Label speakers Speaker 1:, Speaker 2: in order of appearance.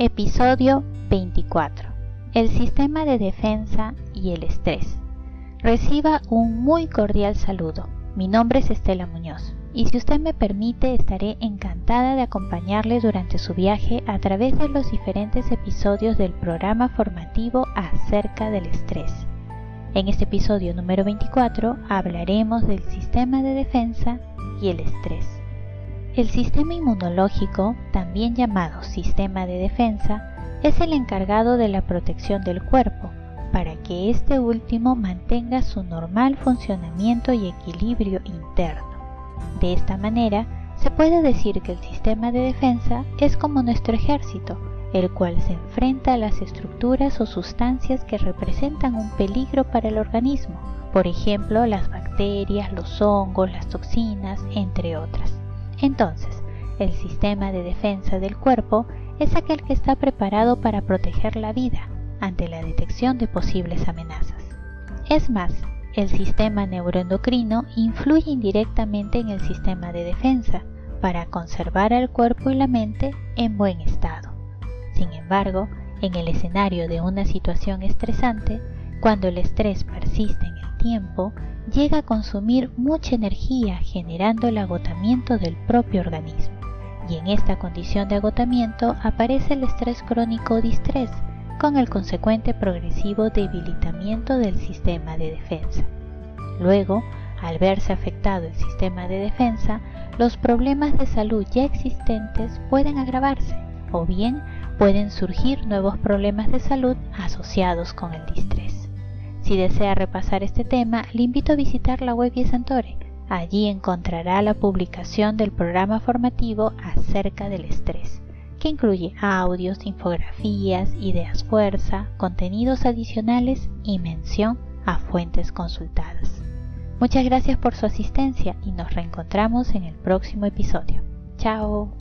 Speaker 1: Episodio 24. El sistema de defensa y el estrés. Reciba un muy cordial saludo. Mi nombre es Estela Muñoz y si usted me permite estaré encantada de acompañarle durante su viaje a través de los diferentes episodios del programa formativo acerca del estrés. En este episodio número 24 hablaremos del sistema de defensa y el estrés. El sistema inmunológico, también llamado sistema de defensa, es el encargado de la protección del cuerpo para que éste último mantenga su normal funcionamiento y equilibrio interno. De esta manera, se puede decir que el sistema de defensa es como nuestro ejército, el cual se enfrenta a las estructuras o sustancias que representan un peligro para el organismo, por ejemplo las bacterias, los hongos, las toxinas, entre otras. Entonces, el sistema de defensa del cuerpo es aquel que está preparado para proteger la vida ante la detección de posibles amenazas. Es más, el sistema neuroendocrino influye indirectamente en el sistema de defensa para conservar al cuerpo y la mente en buen estado. Sin embargo, en el escenario de una situación estresante, cuando el estrés persiste en el tiempo, llega a consumir mucha energía generando el agotamiento del propio organismo. Y en esta condición de agotamiento aparece el estrés crónico o distrés, con el consecuente progresivo debilitamiento del sistema de defensa. Luego, al verse afectado el sistema de defensa, los problemas de salud ya existentes pueden agravarse o bien pueden surgir nuevos problemas de salud asociados con el distrés. Si desea repasar este tema, le invito a visitar la web de Santore. Allí encontrará la publicación del programa formativo acerca del estrés, que incluye audios, infografías, ideas fuerza, contenidos adicionales y mención a fuentes consultadas. Muchas gracias por su asistencia y nos reencontramos en el próximo episodio. Chao.